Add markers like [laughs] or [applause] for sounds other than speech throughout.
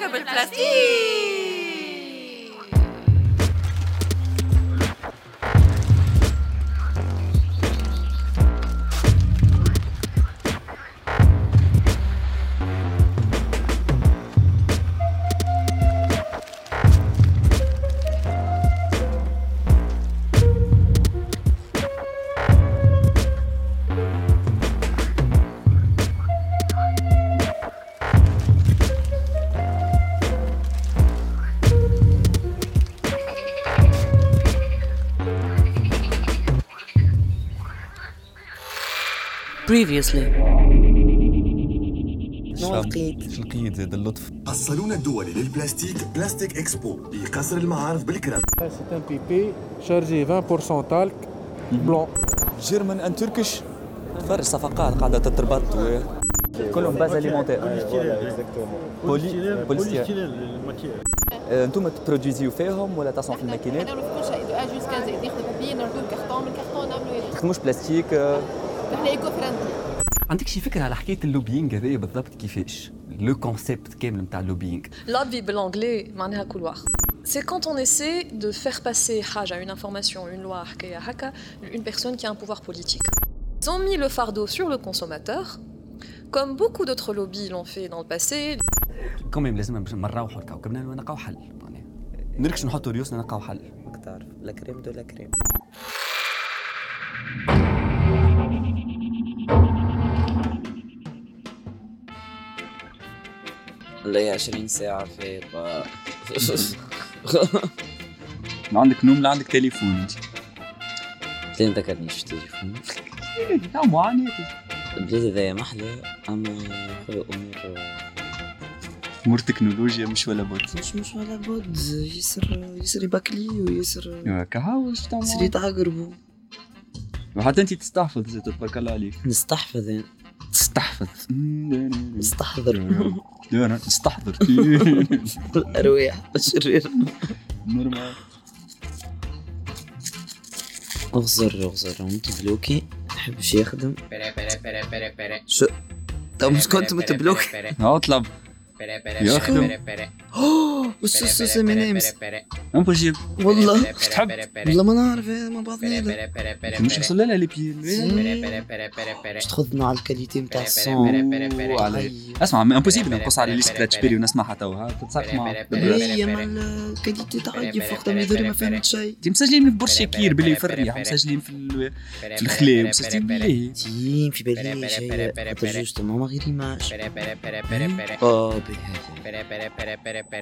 كوكب البلاستيك previously؟ شو لقيت؟ زاد اللطف؟ الصالون الدولي للبلاستيك بلاستيك إكسبو بقصر المعارف بالكرم C'est un pipé chargé 20% talc blanc. جيرمان ان تركش تفرج صفقات قاعدة تتربط. كلهم باز اليمونتير بولي بوليستير أنتم تبرودوزيو فيهم ولا تصنعوا في الماكينات؟ نعملوا في كل شيء دو ا جوسكا زد ناخذ بابي نردو الكرتون من الكرتون نعملوا تخدموش بلاستيك احنا ايكو فريندلي عندك شي فكره على حكايه اللوبينغ هذايا بالضبط كيفاش؟ لو كونسيبت كامل نتاع اللوبينغ Lobby بالانجلي معناها couloir. C'est quand on essaie de faire passer حاجة, une information, une loi, حكاية هكا, une personne qui a un pouvoir politique. Ils ont mis le fardeau sur le consommateur, comme beaucoup d'autres lobbies l'ont fait dans le passé. كوميم لازم باش نروحوا لكوكبنا ونلقاو حل كريم والله 20 ساعة فايقة [laughs] لا عندك نوم لا عندك تليفون. انت ليه ذكرنيش في التليفون لا معاناتي البلاد هذايا محلى أما كل أمور أمور تكنولوجيا مش ولا بد. مش مش ولا بد. يسر يسر يبكلي ويسر إيش يسر يتعقربوا. وحتى أنت تستحفظ تبارك الله عليك. نستحفظ. تستحفظ نستحضر نستحضر الأرواح الشرير نورمال. أغزر أغزر. متبلوكي نحبش يخدم. شو؟ طب مش كنت متبلوكي. اطلب. يخدم بس بس بس من امس امبوسيبل والله إيش تحب والله ما نعرف إيه، ما بعضني لا مش وصل لها لي بي باش تاخذنا على الكاليتي نتاع الصون على اسمع امبوسيبل نقص على ليست لا تشبيري ونسمعها توا تتصرف مع هي مع الكاليتي تاعي وقتها ما يدري ما فهمت شيء انت مسجلين في بورشاكير باللي في الريح مسجلين في في الخلاء مسجلين بالله في بالي شيء خاطر جوستومون ما غير ايماج بهذا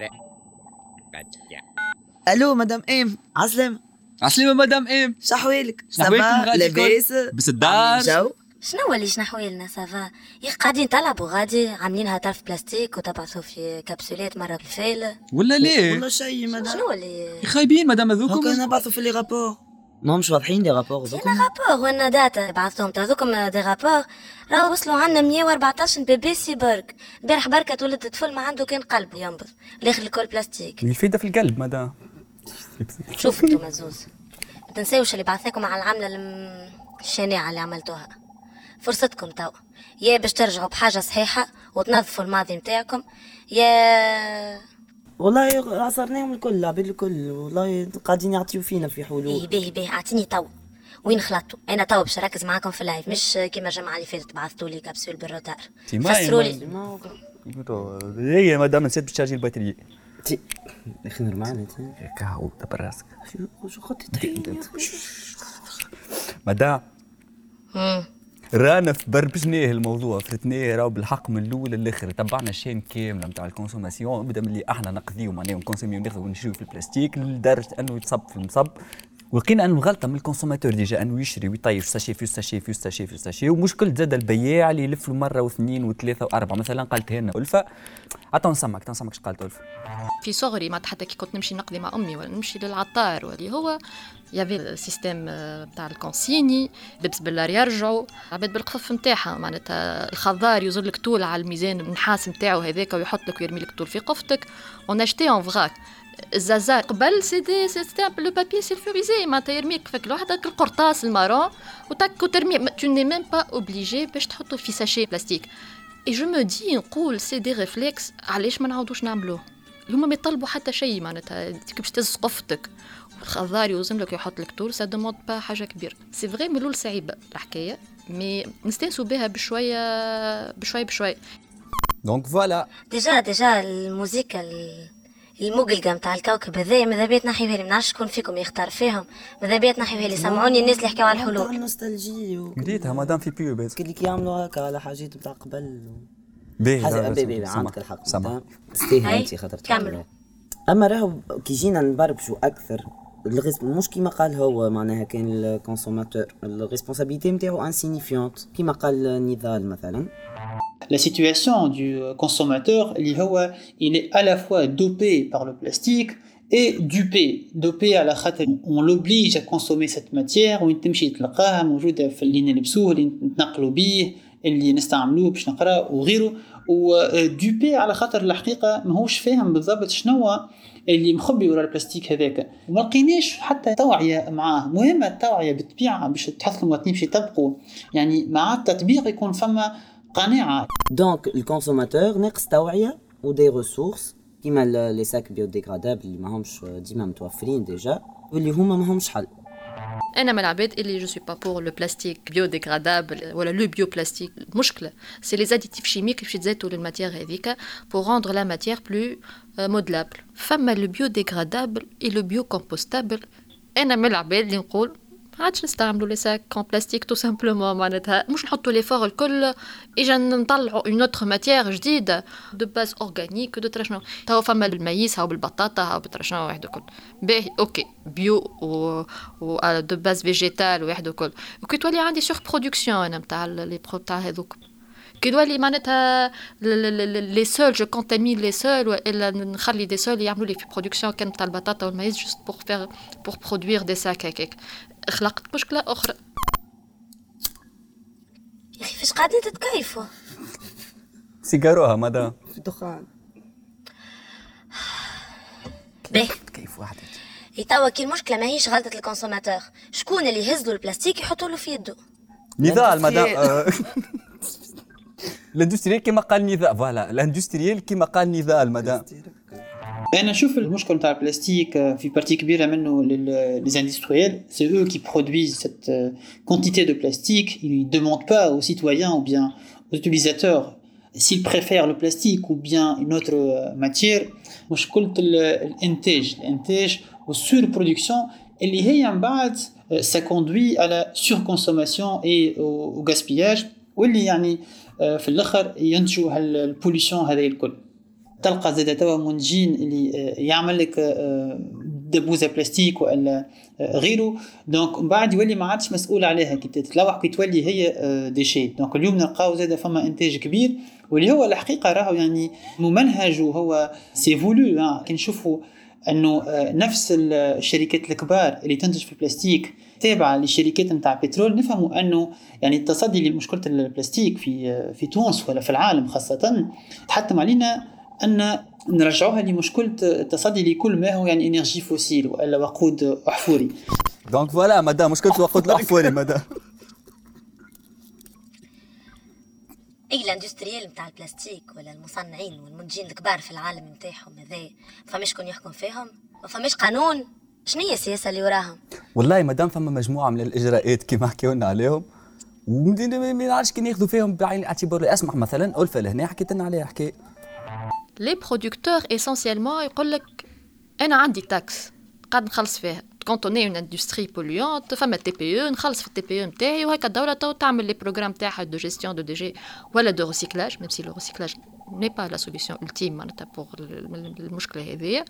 ألو مدام ام عسلامة عسلامة مدام ام شحوالك شحوالكم سافا؟ لاباس؟ بس الدار. جو؟ شنو اللي شنو حوالنا سافا؟ يا قاعدين تلعبوا غادي عاملينها طرف بلاستيك وتبعثوا في كبسولات مرة بالفيل ولا ليه؟ والله شيء مدام. شنو اللي خايبين مدام هكا هذوكم نبعثوا في لي رابور. ما مش واضحين les rapports أنا rapport وأنا data بعثتهم تعطوكم des rapports راهو وصلوا عندنا 114 bébé cyborg البارح بركة ولد طفل ما عنده كان قلب ينبض الآخر الكل بلاستيك الفايدة في القلب مدام شوف انتو مزوز ما تنساوش اللي بعثاكم على العملة الم- الشنيعة اللي عملتوها فرصتكم تو يا باش ترجعوا بحاجة صحيحة وتنظفوا الماضي متاعكم يا والله عصرناهم الكل العباد الكل. والله قاعدين يعطيو فينا في باهي حلول. باهي باهي اعطيني تو وين خلطتوا أنا تو باش نركز معاكم في ال live مش كيما الجمعة اللي فاتت بعثتوا لي كبسول بال retard. فسروا لي. هي مدام نسيت باش ت charger ال batterie إخي normal أنت. كهو دبر راسك. شو خطي مدام. رانا في بربشناه الموضوع فرتناه راهو بالحق من الأول للآخر. تبعنا ال chaîne كامله نتاع ال consommation بدا من اللي أحنا نقضيو معناها ونكونسوميو وناخذو ونشريو في البلاستيك لدرجة أنه يتصب في المصب. ولقينا أنه غلطه من ال consommateur déjà أنه يشري ويطيش ساشي في ساشي في ساشي في ساشي ومشكل زاد البياع اللي يلف له مرة واثنين وثلاثة وأربعة. مثلا قالت لنا الفا عطا نسمعك نسمعك اش قالت الفا في صغري ما حتى كي كنت نمشي نقضي مع أمي ولا نمشي للعطار واللي هو y avait ال système تاع ال consigné لبس بالله يرجعوا. عباد بالقف نتاعها معناتها الخضار يوزر لك طول على الميزان النحاس نتاعو هذاك ويحط لك ويرمي لك طول في قفتك. اون اشتي اون فراك الزازا قبل سي دي سي لو بابي سيلفوريزي معناتها يرميك فيك لوحدك القرطاس المارون. وتك وترمي. تو ني ميم با اوبليجي باش تحطه في ساشي بلاستيك اي جو مو دي نقول سي دي ريفلكس علاش ما نعاودوش نعملوه هما ما يطلبوا حتى شيء معناتها. باش تهز قفتك. الخضار يوزن لك يحط لك طول سا دوموند با حاجة كبيرة. سي فغي ملول صعيبة الحكاية. مي نستانسوا بها بشوية بشوية بشوية. donc voilà déjà déjà الموسيقى المقلقه نتاع الكوكب هذايا ماذا بيا تنحيوها لي ما نعرفش شكون فيكم يختار فيهم. ماذا بيا تنحيوها لي سمعوني الناس اللي يحكيو على الحلول. ال nostalgie قريتها مادام في بيو بس اللي كيعملوا هكا على حاجات بتاع قبل باهي سمع. عندك الحق سمع. تستاهل انت خاطر كملوا. أما راهو كي جينا نبربشوا أكثر مش كيما قال هو معناها كان ال consommateur ال responsabilité نتاعو insignifiante كيما قال نضال مثلا La situation du consommateur, اللي هو, il est à la fois dopé par le plastique et dupé. Dopé على خاطر on l'oblige à consommer cette matière وين تمشي تلقاها موجودة في اللي نلبسوه اللي نتنقلوا بيه اللي نستعملوه باش نقرأ وغيره. ودوبي على خاطر الحقيقة ماهوش فاهم بالضبط شنو اللي مخبي ورا البلاستيك هذاك. وما لقيناش حتى توعية معاه. مهمة التوعية بالطبيعة باش تحث المواطنين باش يطبقوا. يعني مع التطبيق يكون فما قناعة. donc ال consommateur ناقص توعية و des ressources كيما les sacs biodégradables اللي ماهمش ديما متوفرين déjà واللي هما ماهمش حل. أنا من العباد اللي je suis pas pour le plastique biodégradable ولا le bioplastique المشكلة c'est les additifs chimiques باش يتزادوا لل matière هذيك pour rendre la matière plus modelable فما le biodégradable et le bio compostable أنا من العباد اللي نقول ما عادش نستعملوا لي ساك كون بلاستيك تو سامبلومون معناتها مش نحطوا لي فور الكل اجا نطلعوا اون اوتر ماتيير جديده دو باز اورغانيك دو ترى شنو تو فما المايس هاو بالبطاطا هاو بترى شنو واحد الكل باهي أوكي بيو و, و دو باز فيجيتال واحد الكل وكي تولي عندي سور برودكسيون أنا نتاع لي برو تاع هذوك كي تولي معناتها لي سول جو كونتامين لي سول والا نخلي دي سول يعملوا لي في برودكسيون كان تاع البطاطا والمايس جوست بور فيغ pour produire des sacs هكاك خلقت مشكلة أخرى. يا أخي فاش قاعدين تتكيفوا سيجاروها مدام في الدخان. باهي. كيف واحد؟ هي توا كي المشكلة ماهيش غلطة ال consommateur. شكون اللي يهز له البلاستيك يحطوا له في يده؟ نضال مدام. ال industriel [laughs] كما قال نضال voilà ال industriel كما قال نضال مدام انا نشوف المشكل نتاع البلاستيك آه، في بارتي كبيره منه لي اندستريال سي eux qui produisent cette euh, quantité de plastique ils ne demandent pas aux citoyens ou bien aux utilisateurs s'ils préfèrent le plastique ou bien une autre euh, matière مشكلة ال- الانتاج الانتاج والسور برودكسيون اللي هي من بعد آه، ça conduit à la surconsommation et au, au gaspillage واللي يعني آه، في الاخر ينتجوا هالبوليسيون هذه الكل تلقى زاد توا منتجين اللي آه، يعمل لك آه، دبوزة بلاستيك والا آه، غيره. donc من بعد يولي ما عادش مسؤول عليها. كي تتلوح كي تولي هي déchet donc اليوم نلقاو زاد فما إنتاج كبير واللي هو الحقيقة راهو يعني ممنهج وهو c'est voulu. كي نشوفوا أنه نفس الشركات الكبار اللي تنتج في البلاستيك تابعة للشركات نتاع بترول نفهموا أنه يعني التصدي لمشكلة البلاستيك في في تونس ولا في العالم خاصة تحتم علينا أن نرجعوها لمشكله التصدي لكل ما هو يعني énergie fossile وألا وقود أحفوري. donc voilà مدام مشكلة وقود [laughs] الأحفوري مدام أي ال industriel نتاع البلاستيك ولا المصنعين والمنتجين الكبار في العالم نتاعهم هذا فماش شكون يحكم فيهم؟ ما فماش قانون؟ شنو هي السياسة اللي وراهم؟ والله مدام فما مجموعة من الإجراءات كما حكيو لنا عليهم وما نعرفش كي ناخذوا فيهم بعين الاعتبار أسمح مثلا ألفة لهنا حكيت لنا عليها حكاية. لي برودكتور اسونسيالمون يقول لك أنا عندي تاكس قاعد نخلص فيها كونت اون اون اندستري بوليونت فما تي بي أو نخلص في التي بي أو نتاعي وهكا الدولة تو تعمل لي بروغرام تاعها دو جيستيون دو دي جي ولا دو ريسيكلاج ميم سي لو ريسيكلاج ني با لا سوليسيون التيم معناتها بوغ المشكلة هذيا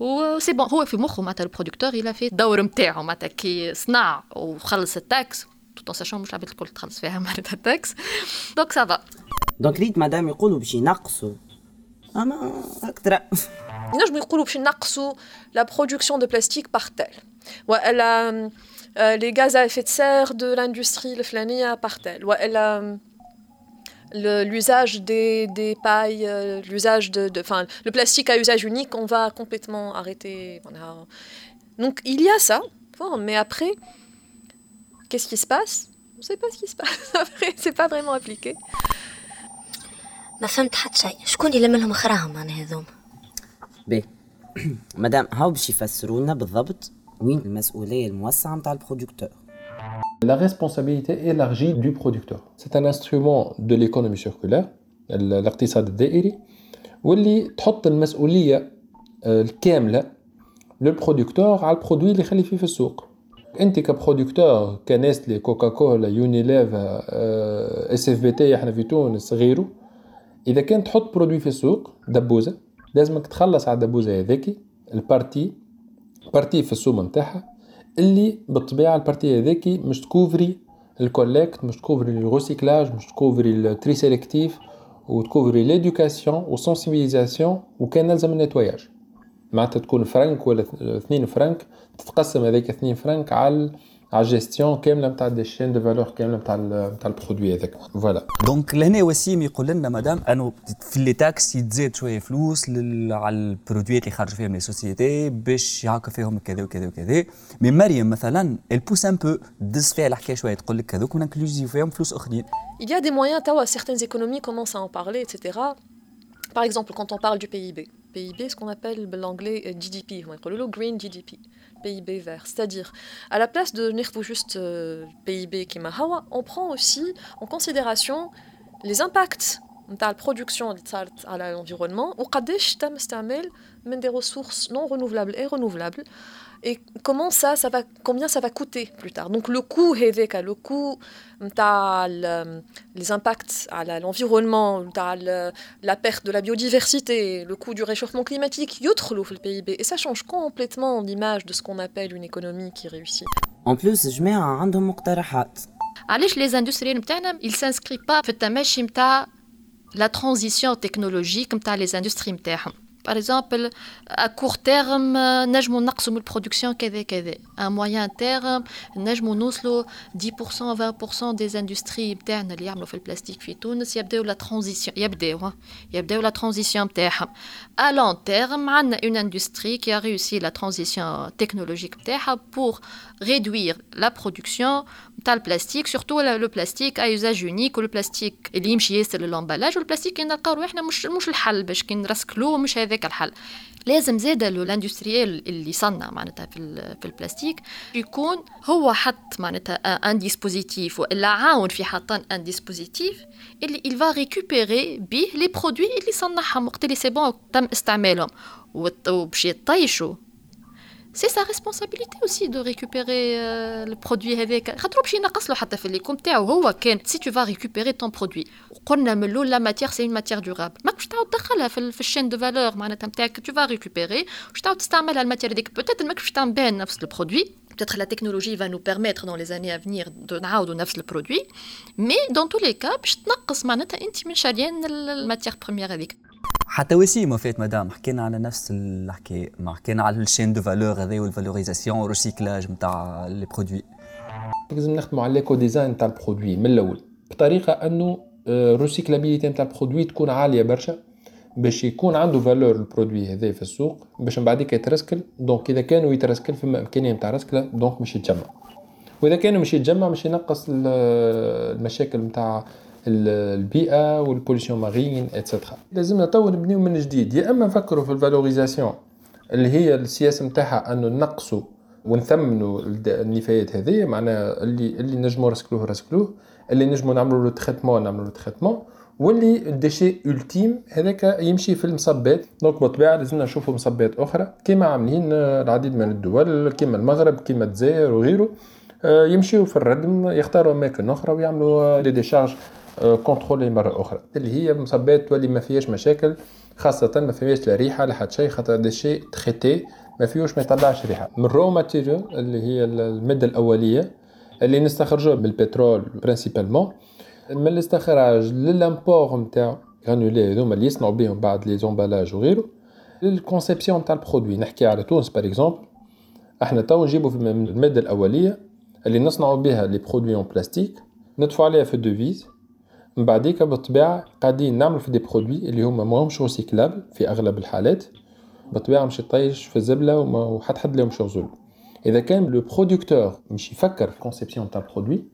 و سي بون هو في مخه معناتها البرودكتور إلى في الدور نتاعو معناتها كي صنع وخلص التاكس tout sachant مش العباد الكل تخلص فيها معناتها ال taxe donc ça va donc ريت مدام يقولوا باش ينقصوا اما اكثر ينجموا يقولوا باش نقصوا لا برودكسيون دو بلاستيك بار تيل والا لي غاز ا effet de serre de l'industrie الفلانيه بار تيل والا le- l'usage des, des pailles, euh, l'usage de, de- Enfin, le plastique à usage unique, on va complètement arrêter. Voilà. Donc, il y a ça, bon, mais après, qu'est-ce qui se passe On ne sait pas ce qui se passe. [laughs] Après, c'est pas vraiment appliqué. ما فهمت حتى شيء شكون يلم لهم خراهم معناها هذوما باهي [clears throat] مدام هاو باش يفسروا لنا بالضبط وين المسؤولية الموسعة نتاع البرودكتور La responsabilité élargie du producteur. C'est un instrument de l'économie circulaire, الاقتصاد الدائري, واللي تحط المسؤولية الكاملة لل producteur على ال produit اللي يخلي فيه في السوق. أنت ك producteur كنستله كوكاكولا يونيليفا SFBT إحنا في تونس غيره إذا كان تحط produit في السوق دبوزة لازمك تخلص على الدبوزة هذيك ال partie partie في السوم نتاعها اللي بالطبيعة ال partie هذيك مش ت couvri ال collecte مش ت couvri ال recyclage مش ت couvri ال tri sélectif وتكوفري ليدوكاسيون وسونسيبيليزاسيون وكان نلزم النتواياج معناتها تكون فرنك ولا اثنين فرنك تتقسم هذيك اثنين فرنك على على الجيستيون كامله نتاع دي شين دو فالور كامله نتاع نتاع البرودوي هذاك فوالا دونك لهنا وسيم يقول لنا مدام انه في لي تاكس يتزاد شوية فلوس لل... على البرودويات اللي خارج فيهم لي سوسيتي باش يعاقب فيهم كذا وكذا وكذا مي مريم مثلا البوس ان بو دز فيها الحكاية شوية تقول لك هذوك ونكلوزيو فيهم فلوس اخرين Il y a des moyens, tawa, certaines économies commencent à en parler, etc. Par exemple, quand on parle du PIB, PIB, ce qu'on appelle l'anglais GDP, le Green GDP, PIB vert. C'est-à-dire, à la place de venir juste euh, PIB Kimahawa, on prend aussi en considération les impacts de la production à l'environnement ou des ressources non renouvelables et renouvelables et comment ça, ça va, combien ça va coûter plus tard. Donc le coût هذاك, le coût نتاع les impacts على l'environnement, نتاع la perte de la biodiversité, le coût du réchauffement climatique يدخلوا في le PIB et ça change complètement l'image de ce qu'on appelle une économie qui réussit. En plus جماعة عندهم مقترحات علاش لي زاندستريال نتاعنا il s'inscrit pas في التماشي نتاع la transition technologique نتاع لي زاندستري نتاعهم par exemple, à court terme, نجمو نقصوا من البرودكسيون كذا كذا. À moyen terme, نجمو نوصلوا 10% 20% des industries نتاعنا اللي يعملوا في البلاستيك في تونس يبداو la transition يبداو يبداو la transition نتاعهم. À long terme, عندنا une industrie qui a réussi la transition technologique نتاعها pour réduire la production نتاع البلاستيك le plastique à usage unique le plastique اللي يمشي ياسر لل emballage والبلاستيك اللي نلقاو روحنا مش مش الحل باش كي ن recycl وه مش هذاك الحل. لازم زاد ال industriel اللي يصنع معناتها في, في البلاستيك يكون هو حط معناتها un dispositif ولا عاون في حطان un dispositif اللي il va récupérer به les produits اللي صنعهم وقت اللي c'est bon تم استعمالهم. وباش يطيشوا c'est sa responsabilité aussi de récupérer ال produit هذاك خاطر باش ينقص له حتى في الليكم تاعو هو كان si tu vas récupérer ton produit قلنا من الأول la matière c'est une matière durable ماك باش تعاود تدخلها في, في ال chaîne de valeur معناتها نتاعك tu vas récupérer باش تعاود تستعملها ال matière هذيك peut-être ماك باش تعمل نفس ال produit Peut-être la technologie va nous permettre dans les années à venir de نعاودوا نفس ال produit mais dans tous les cas باش تنقص معناتها انت من شاريين ال matière première هذيك حتى وسيم فات مدام. حكينا على نفس الحكاية ما حكينا على ال chaîne de valeur هذا وال valorisation وال recyclage نتاع les produits لازم نخدموا على l'éco-design نتاع ال produit من الأول. بطريقة أنه ال recyclabilité نتاع ال produit تكون عالية برشا باش يكون عنده valeur ال produit هذا في السوق باش من بعديك يترسكل. donc إذا كانوا يترسكل في إمكانية نتاع رسكله donc مش يتجمع. وإذا كانوا مش يتجمع مش ينقص المشاكل نتاع البيئة وال pollution marine et cetera لازمنا تو نبنيو من جديد. يا إما نفكروا في ال valorisation اللي هي السياسة نتاعها انه نقصوا ونثمنوا النفايات هذه معناها اللي اللي نجموا رسكلوه رسكلوه اللي نجموا نعملوا له traitement نعملوا له traitement واللي ال déchet ultime هذاك يمشي في المصبات. donc بالطبيعه لازمنا نشوفوا مصبات أخرى. كما عاملين العديد من الدول كما المغرب كما الجزائر وغيره. يمشيوا في الردم يختاروا أماكن أخرى ويعملوا les décharges contrôlées مره أخرى اللي هي مصبات تولي ما فيهاش مشاكل خاصة ما فيهاش لا ريحة لا حتى شيء خاطر déchet traité ما فيهوش ما يطلعش ريحة. من رو اللي هي المادة الأولية اللي نستخرجوها من البترول principalement من الاستخراج ل l'import نتاع granulés هذوما اللي يصنعوا بهم بعد les emballages وغيره. لل conception نتاع ال produit نحكي على تونس par exemple إحنا تو نجيبوا في المادة الأولية اللي نصنعوا بها les produits en plastique ندفعوا عليها في ال devises. من بعديك بالطبيعة قاعدين نعمل في des produits اللي هما ماهمش recyclables في أغلب الحالات. بالطبيعة مش يطيش في الزبلة وحد حد لهم شغل. إذا كان le producteur مش يفكر في ال conception تاع ال produit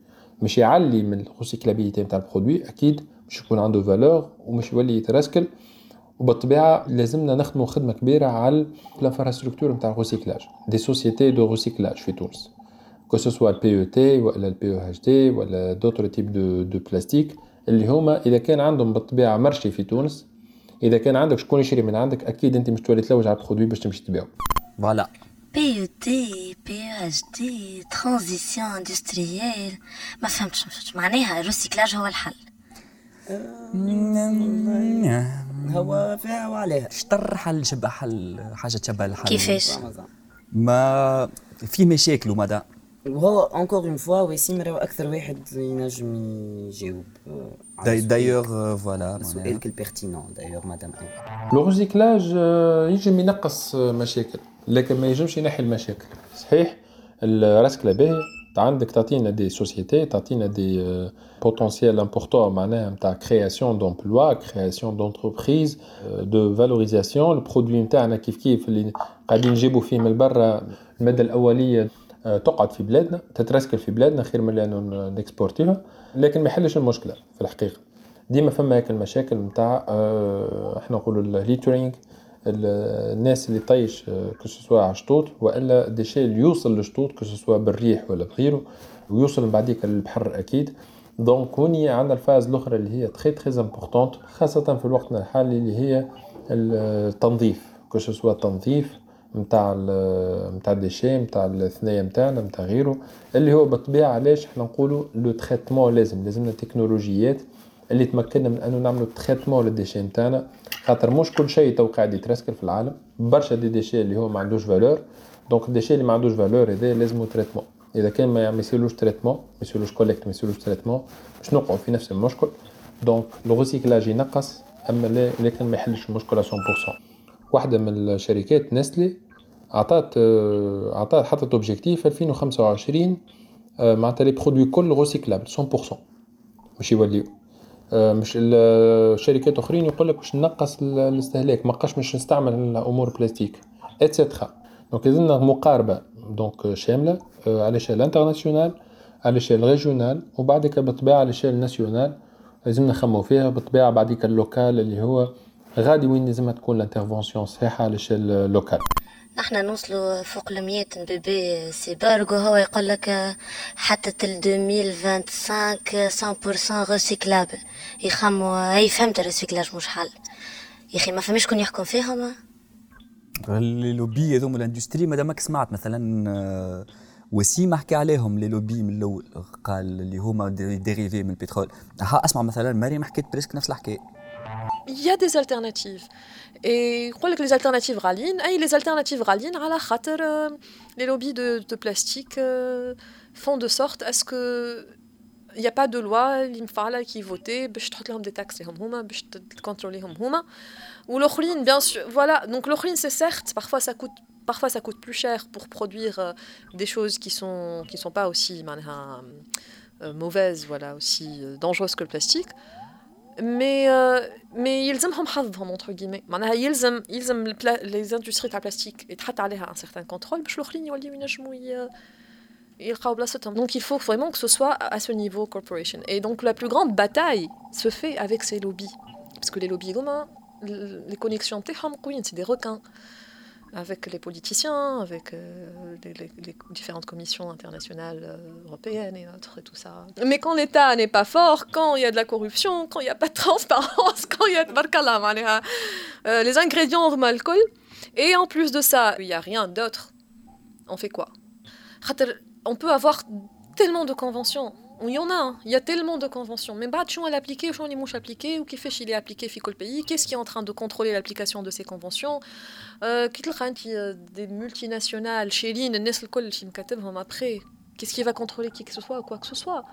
مش يعلي من ال recyclabilité نتاع ال produit أكيد باش يكون عنده valeur ومش يولي يترسكل. وبالطبيعه لازمنا نخدموا خدمة كبيرة على ال infrastructure نتاع ال recyclage des sociétés de recyclage في تونس. que ce soit ال PET ولا ال PEHD ولا d'autres types de plastique اللي هما إذا كان عندهم بالطبيعة marché في تونس إذا كان عندك شكون يشري من عندك أكيد أنت مش تولي تلوج على ال produit باش تمشي تبيعه voilà. بي أو تي بي أو اتش دي ترانزيسيون اندستريال ما فهمتش. معناها ال recyclage هو الحل. هو فيها وعليها. شطر حل شبه حل حاجة تشبه الحل. كيفاش؟ ما في مشاكل ومدى وهو encore une fois وسيم راهو أكثر واحد ينجم يجاوب دايوغ voilà سؤالك ال pertinent دايوغ مدام le recyclage ينجم ينقص مشاكل لكن ما ينجمش ينحي المشاكل. صحيح؟ الرسكله باهي. عندك تعطينا des sociétés تعطينا des potentiels importants معناها نتاع création d'emploi création d'entreprises de valorisation ال produit نتاعنا كيف كيف اللي قاعدين نجيبوا فيه من برا المادة الأولية. تقعد في بلادنا تترسكل في بلادنا خير من أنه نكسبورتيها لكن ما يحلش المشكلة في الحقيقة. ديما فما هيك المشاكل نتاع إحنا نقولوا ال littering الناس اللي طيش que ce soit على شطوط وإلا déchets اللي يوصل للشطوط que ce soit بالريح ولا بغيره ويوصل من بعديك للبحر أكيد. donc هوني عندنا ال phase الأخرى اللي هي très très importante خاصة في الوقت الحالي اللي هي التنظيف que ce soit نتاع نتاع ال déchets نتاع الثنايا نتاعنا نتاع غيره اللي هو بالطبيعة علاش إحنا نقولوا le traitement لازم لازمنا تكنولوجيات اللي تمكننا من أنه نعملوا traitement لل déchets نتاعنا خاطر مش كل شيء تو قاعد يترسكل في العالم برشا دي ديشي اللي هو ما عندوش valeur donc ال déchets اللي ما عندوش valeur هذا لازم traitement. إذا كان ما يصيرلوش traitement ما يصيرلوش collecte ما يصيرلوش traitement باش نوقعوا في نفس المشكل. donc le recyclage ينقص أما لكن ما يحلش المشكلة 100% واحدة من الشركات Nestlé عطات عطات حطت objectif 2025 معناتها les produits كل recyclables 100% باش يوليو. مش الشركات أخرين يقول لك باش نقص الاستهلاك ما بقاش باش نستعمل أمور بلاستيك et cetera donc لازمنا مقاربة. donc شاملة. على échelle internationale على échelle régionale وبعدك بالطبيعه على échelle nationale لازمنا نخمو فيها بالطبيعه بعديك ال local اللي هو غادي وين لازمها تكون ال intervention صحيحة على échelle locale. نحنا نوصلوا فوق المية بيبي سيبرغ وهو يقول لك حتى تل 2025 100% recyclable. يخموا هي فهمت ال recyclage مش حل يا أخي ما فهمش شكون يحكم فيهم. les lobbies هذوما ال industries مادامك سمعت مثلا وسيم حكى عليهم les lobbies من الأول قال اللي هما dérivés من البترول. أسمع مثلا مريم حكيت بريسك نفس الحكاية Il y a des alternatives. Et que les alternatives ralines, ah, les alternatives ralines, euh, les lobbies de, plastique euh, font de sorte à ce que il n'y a pas de loi qui est votée pour des taxes pour contrôler ou l'ochrine bien sûr voilà. Donc l'ochrine c'est certes parfois ça coûte parfois ça coûte plus cher pour produire euh, des choses qui sont qui sont pas aussi mauvaises voilà aussi dangereuses que le plastique mais mais يلزمهم حظهم entre guillemets معناها يلزم يلزم les industries تاع البلاستيك يتحط عليها un certain contrôle باش الاخرين يوليو ينجموا يلقاو بلاصتهم donc il faut vraiment que ce soit à ce niveau corporation et donc la plus grande bataille se fait avec ces lobbies parce que les lobbies communs les connexions تاعهم قويين c'est des requins avec les politiciens, avec euh, les, différentes commissions internationales euh, européennes et autres et tout ça. Mais quand l'État n'est pas fort, quand il y a de la corruption, quand il n'y a pas de [laughs] transparence, quand il y a euh, les ingrédients alcool, et en plus de ça, il n'y a rien d'autre, on fait quoi? On peut avoir tellement de conventions Il y en a, hein. il y a tellement de conventions. Mais bah, elle appliqué, ou les mouches appliquées, ou qui fait il est appliqué, fico le pays, qu'est-ce qui est en train de contrôler l'application de ces conventions euh, Des multinationales, chez Lynn, Nestle Col, après. Qu'est-ce qui va contrôler qui que ce soit ou quoi que ce soit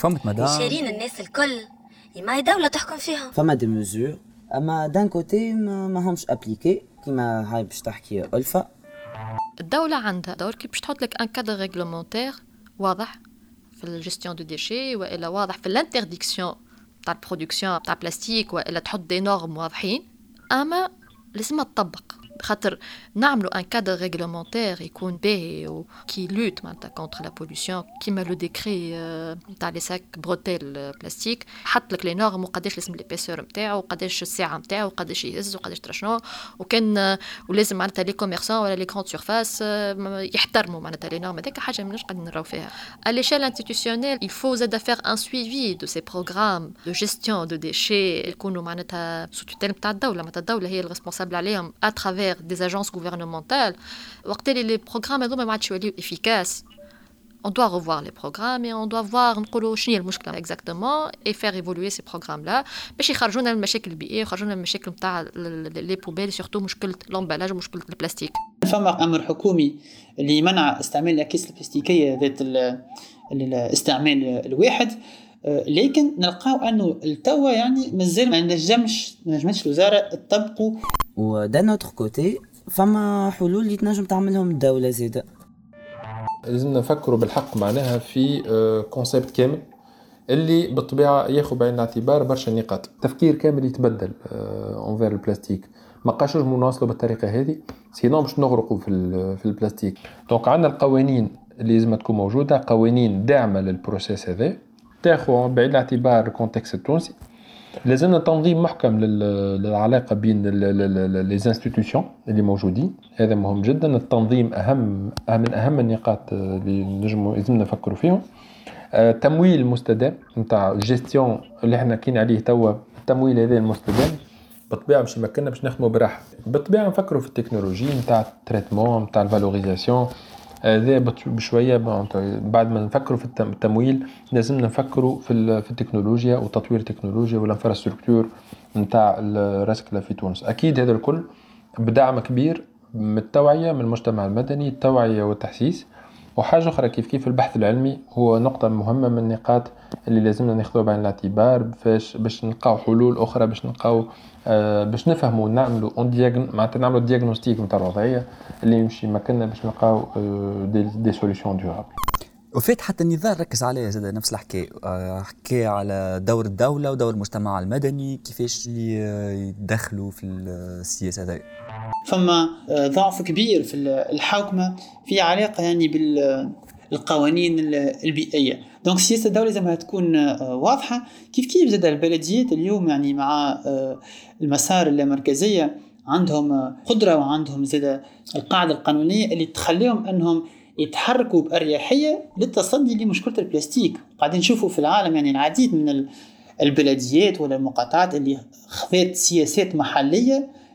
فهمت مدام شيرين الناس الكل ما هي دولة تحكم فيها فما دي ميزور اما دان كوتي ما همش ابليكي كيما هاي باش تحكي الفا الدولة عندها دور كي باش تحط لك ان كادر ريغلومونتير واضح في ال gestion de déchets وإلا واضح في ال interdiction تاع ال production تاع بلاستيك وإلا تحط des normes واضحين. أما لازمها تطبق خاطر نعملوا un cadre réglementaire يكون باهي و qui lutte معناتها contre la pollution كيما le décret نتاع les sacs bretelles plastique حط لك les normes وقداش لازم l'épaisseur نتاعو وقداش السعة نتاعو وقداش يهز وقداش ترشنو وكان ولازم معناتها les commerçants ولا les grandes surfaces يحترموا معناتها les normes هذيك حاجة ماناش قاعدين نراو فيها. À l'échelle institutionnelle il faut زاد faire un suivi de ces programmes de gestion de déchets يكونوا معناتها sous tutelle نتاع الدولة معناتها الدولة هي ال responsable عليهم à travers des agences gouvernementales وقت اللي les programmes هذوما ما عادش يوليو efficace on doit revoir les programmes et on doit voir نقولوا شنو هي المشكلة exactement et faire évoluer ces programmes là باش يخرجونا من المشاكل البيئيه ويخرجونا من المشاكل نتاع les poubelles surtout مشكله l'emballage ومشكله البلاستيك فما أمر حكومي اللي منع استعمال الاكياس البلاستيكيه ذات الاستعمال الواحد لكن نلقاو انه التوا يعني مازال ما نجمش ما نجمش الوزاره تطبقوا و d'un autre côté فما حلول اللي تنجم تعملهم الدولة زيدا لازمنا نفكروا بالحق معناها في concept كامل اللي بالطبيعة ياخذ بعين الاعتبار برشا نقاط. تفكير كامل يتبدل envers البلاستيك ما عادش نجمو بالطريقة هذه sinon باش نغرقوا في في البلاستيك donc عندنا القوانين اللي لازم تكون موجودة قوانين داعمة لل process هذا تاخذ بعين الاعتبار ال contexte التونسي لازمنا تنظيم محكم للعلاقة بين les institutions اللي موجودين. هذا مهم جدا. التنظيم اهم من أهم النقاط اللي نجموا لازمنا نفكروا فيهم. التمويل المستدام نتاع الجيستيون اللي إحنا كاين عليه توا. التمويل هذا المستدام بالطبيعة باش يمكننا باش نخدموا براحة. بالطبيعة نفكروا في التكنولوجي نتاع ال traitement نتاع ال valorisation هذا بشوية بعد ما نفكروا في التمويل لازم نفكروا في في التكنولوجيا وتطوير التكنولوجيا وال infrastructure نتاع ال recyclage في تونس. أكيد هذا الكل بدعم كبير من التوعية من المجتمع المدني التوعية والتحسيس. وحاجة أخرى كيف كيف البحث العلمي هو نقطة مهمة من النقاط اللي لازمنا ناخذوها بعين الاعتبار باش باش نلقاو حلول أخرى باش نلقاو آه باش نفهموا نعملوا un diagn معناتها نعملوا diagnostic نتاع الوضعية اللي يمشي مكاننا باش نلقاو آه des, des solutions durables وفات حتى النظام ركز عليه زاد نفس الحكاية آه، حكى على دور الدولة ودور المجتمع المدني كيفاش يدخلوا في السياسة هذه فما آه، ضعف كبير في الحوكمة في علاقة يعني بالقوانين البيئية. دونك سياسه الدولة لازمها تكون آه، واضحة كيف كيف زاد البلديات اليوم يعني مع آه، المسار اللامركزيه عندهم قدرة وعندهم زاد القاعدة القانونية اللي تخليهم أنهم يتحركوا بأريحية للتصدي لمشكلة البلاستيك. قاعدين نشوفوا في العالم يعني العديد من البلديات ولا المقاطعات اللي خذت سياسات محلية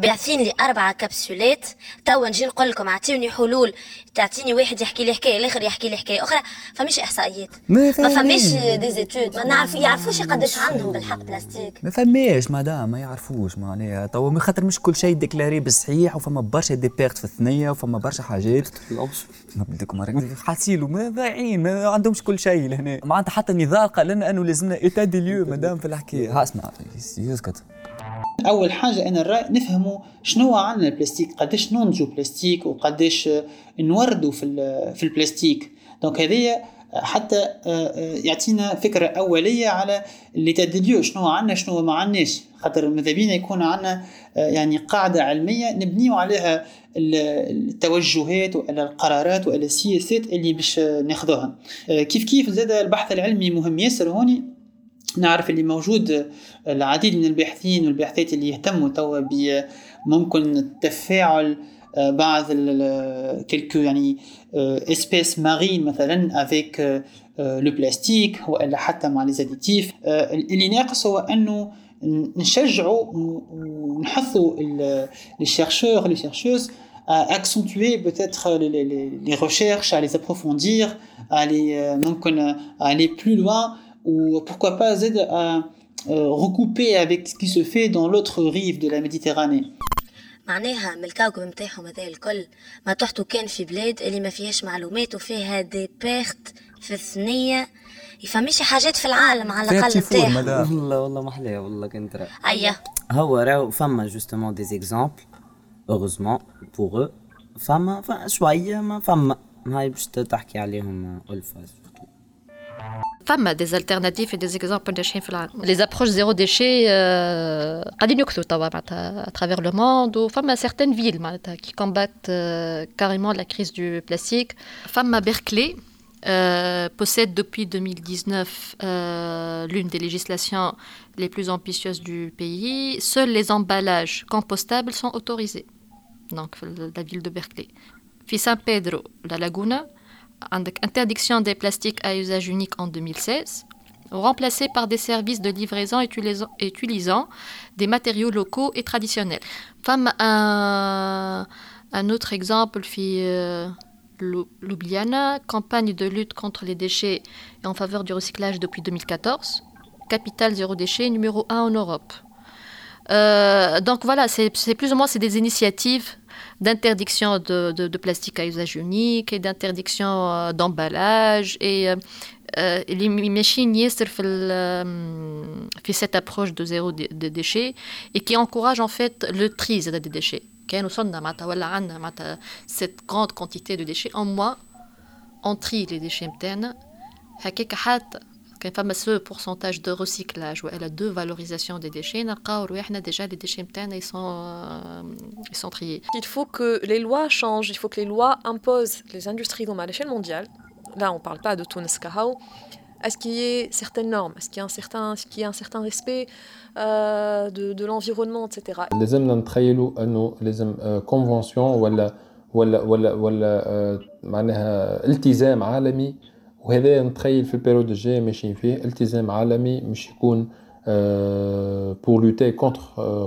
باعثين لي أربعة كبسولات. توا نجي نقول لكم اعطيوني حلول. تعطيني واحد يحكي لي حكاية الآخر يحكي لي حكاية أخرى. فماش إحصائيات. ما, ما فماش des études ما نعرف يعرفوش قداش عندهم بالحق بلاستيك. ما فماش مدام ما يعرفوش معناها. توا من خاطر مش كل شيء déclaré بالصحيح وفما برشا des pertes في الثنية وفما برشا حاجات. ما بدكم حاسيلو ما ضايعين ما عندهمش كل شيء لهنا. معناتها حتى النظام قال لنا انه لازمنا état des lieux مدام في الحكاية. ها اسمع. يسكت. أول حاجة أنا الراي نفهموا شنو عندنا البلاستيك قداش ننتجوا بلاستيك وقداش نوردوا في في البلاستيك. donc هذه حتى يعطينا فكرة أولية على l'état des lieux شنو عندنا شنو ما عندناش. خاطر ماذا بينا يكون عندنا يعني قاعدة علمية نبنيو عليها التوجهات ولا القرارات ولا السياسات اللي باش ناخذوها. كيف كيف زاد البحث العلمي مهم؟ ياسر هوني نعرف اللي موجود العديد من الباحثين والباحثات اللي يهتموا توا بممكن التفاعل آه، بعض quelques يعني espèces آه، مارين مثلا avec le plastique والا حتى مع les آه، اللي ناقص هو أنه نشجعوا ونحثوا les chercheurs les chercheuses accentuer peut-être les, les, les, recherches, à les approfondir, à aller, ممكن à aller plus loin ou pourquoi pas Z à euh, recouper avec ce qui se fait dans l'autre rive de la Méditerranée. معناها من الكوكب نتاعهم هذا الكل. ما تحتو كان في بلاد اللي ما فيهاش معلومات وفيها des pertes في الثنية. يفهميش حاجات في العالم على الأقل نتاعها والله والله محلاه والله كنت راه اييه هو راهو فما justement des exemples heureusement بوغ أو فما شوية ما فما. هاي باش تحكي عليهم ألفا فما des alternatives des exemples ناجحين في العالم les approches zéro déchet قاعدين يكثروا توا معناتها à travers le monde وفما certaines villes معناتها qui combattent carrément la crise du plastique فما بيركلي Euh, possède depuis 2019 euh, l'une des législations les plus ambitieuses du pays. Seuls les emballages compostables sont autorisés. Donc, la ville de Berkeley. Puis San Pedro, la Laguna, interdiction des plastiques à usage unique en 2016, remplacé par des services de livraison utilisant, des matériaux locaux et traditionnels. Femme, un, autre exemple. Euh, Ljubljana, campagne de lutte contre les déchets et en faveur du recyclage depuis 2014, capitale zéro déchet numéro 1 en Europe. Euh, donc voilà, c'est plus ou moins des initiatives d'interdiction de, de, de, plastique à usage unique et d'interdiction euh, d'emballage et les machines fait cette approche de zéro déchet et qui encourage en fait le tri des déchets. كان وصلنا معناتها ولا عندنا معناتها cette grande quantité de déchets en moins on trie les déchets نتاعنا هكاك حتى كان فما سو بورسنتاج دو ريسيكلاج والا دو فالوريزاسيون دي ديشي نلقاو رواحنا ديجا لي ديشي نتاعنا ils sont ils sont triés. Il faut que les lois changent, il faut que les lois imposent les industries à l'échelle mondiale. Là, on parle pas de Tunis Kahao. Est-ce qu'il y ait certaines normes Est-ce qu'il y a un certain, qu'il y a un certain respect euh, de, de l'environnement, etc. لازمنا نتخيلوا انه لازم كونفنسيون ولا ولا ولا ولا معناها التزام عالمي وهذا نتخيل في ال période الجاي ماشيين فيه. التزام عالمي مش يكون pour lutter contre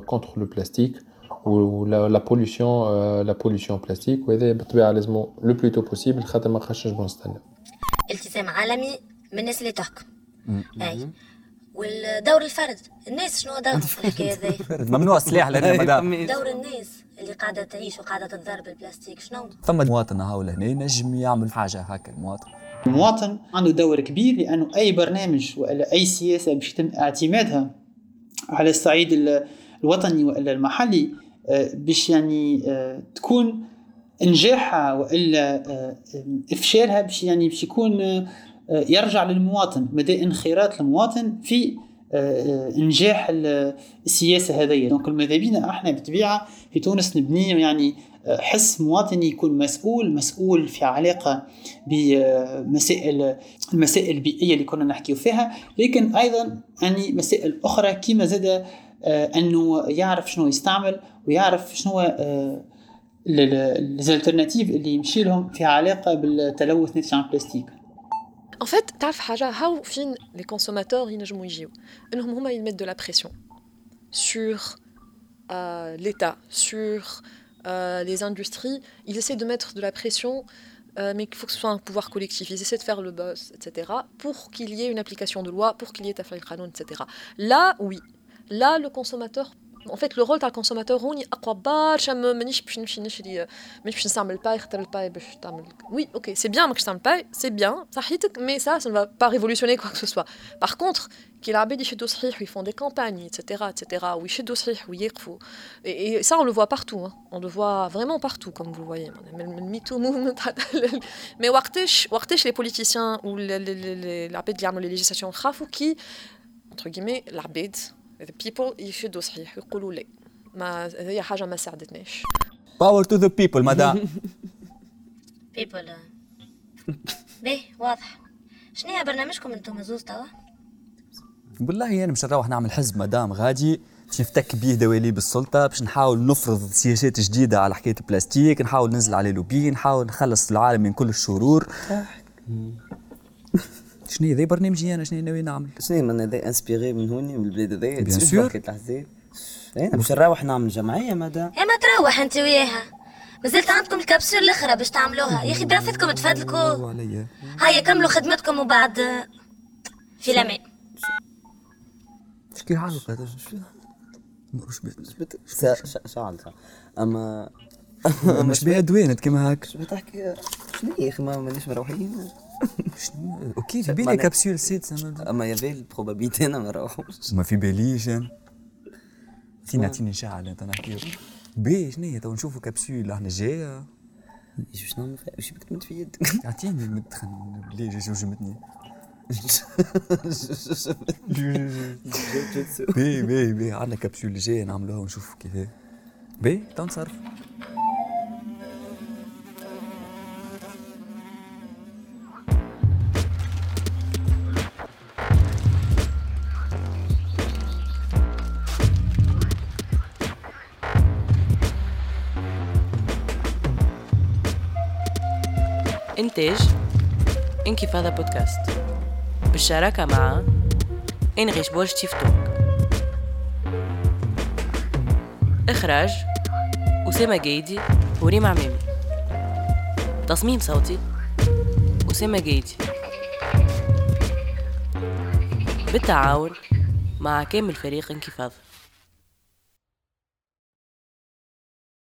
contre le plastique و la pollution la pollution plastique وهذا بالطبيعة لازم le plus tôt possible خاطر ما خشش نستنى. التزام عالمي من الناس اللي تحكم. أي. والدور الفرد. الناس شنو دورهم في الحكاية هذه ممنوع السلاح لنا مدام دور الناس اللي قاعدة تعيش وقاعدة تنضر بالبلاستيك شنو؟ ثم مواطن هاول هنا ينجم يعمل حاجة هكا المواطن. المواطن عنده دور كبير لأنه أي برنامج ولا أي سياسة باش يتم اعتمادها على الصعيد الوطني والا المحلي باش يعني تكون نجاحها وإلا افشالها باش يعني باش يكون يرجع للمواطن مدى انخراط المواطن في نجاح السياسة هذه دونك ماذا بينا أحنا بالطبيعه في تونس نبني يعني حس مواطني يكون مسؤول مسؤول في علاقة بمسائل المسائل البيئية اللي كنا نحكيو فيها. لكن أيضا يعني مسائل أخرى كما زاد إنه يعرف شنو يستعمل ويعرف شنو الألترناتيف اللي يمشي لهم في علاقة بالتلوث نتاع البلاستيك En fait, تعرف حاجة؟ How fin les consommateurs ينجموا يجيو؟ إنهم هما de la pression sur euh, l'État, sur euh, les industries, ils essaient de mettre de la pression euh, mais qu'il faut que ce soit un pouvoir collectif. Ils essaient de faire le boss, etc. pour qu'il y ait une application de loi, pour qu'il y ait Tafel Kranon, etc. Là, oui. Là, le consommateur en fait le rôle تاع الكونسوماتور هوني اقوى برشا مانيش باش نمشي نشري مانيش باش نستعمل باي خاطر الباي باش تعمل وي أوكي سي بيان ماكش تعمل باي سي بيان صحيتك مي سا سا نفا با ريفولوشني كوا كو سوا par contre كي العباد يشدوا صحيح ويفون دي كامباني اتسيتيرا اتسيتيرا ويشدوا صحيح ويقفوا et ça on le voit partout hein. on le voit vraiment partout comme vous le voyez من ال MeToo movement mais وقتاش وقتاش les politiciens و العباد اللي يعملوا les législations خافوا كي entre guillemets العباد the people يشدوا صحيح يقولوا لا. ما هي حاجة ما ساعدتناش. power to the people مدام people باهي واضح. شنو هي برنامجكم أنتم زوز توا؟ بالله أنا مش نروح نعمل حزب مدام غادي باش نفتك بيه دواليب السلطة باش نحاول نفرض سياسات جديدة على حكاية البلاستيك نحاول ننزل على لوبي نحاول نخلص العالم من كل الشرور. شنو ذي برنامجي أنا شنو ناوي نعمل؟ شنو من هذا inspiré من هوني من البلاد هذايا bien sûr. أنا باش نروح نعمل جمعية مدام يا ما تروح أنت وياها. مازلت عندكم الكبسول الأخرى باش تعملوها. يا أخي برافتكم تفادلكوا هيا كملوا خدمتكم وبعد في الامان شكي حلقه مش بي- شعل اما مش بيها دوينت كيما هاك؟ شو بتحكي؟ شنو يا أخي؟ ما مانيش مروحين. أوكي في بالي كابسول سيت اما يا بالي البروبابيتي أنا ما نروحوش ما في باليش انا تينا تيني نشعل انت نحكي بي شنو هي تو نشوفوا كبسول إحنا جاية شو نعمل فيها وش بدك تمد في يدك اعطيني المدخن ليه جي جمتني بي بي بي عندنا كبسول جاية نعملوها ونشوفوا كيف بي تو نصرف إنتاج انكفاضة بودكاست بالشراكة مع إنغيش بولش تيف توك إخراج أسامة جايدي وريم عمامي تصميم صوتي أسامة جايدي بالتعاون مع كامل فريق انكفاضة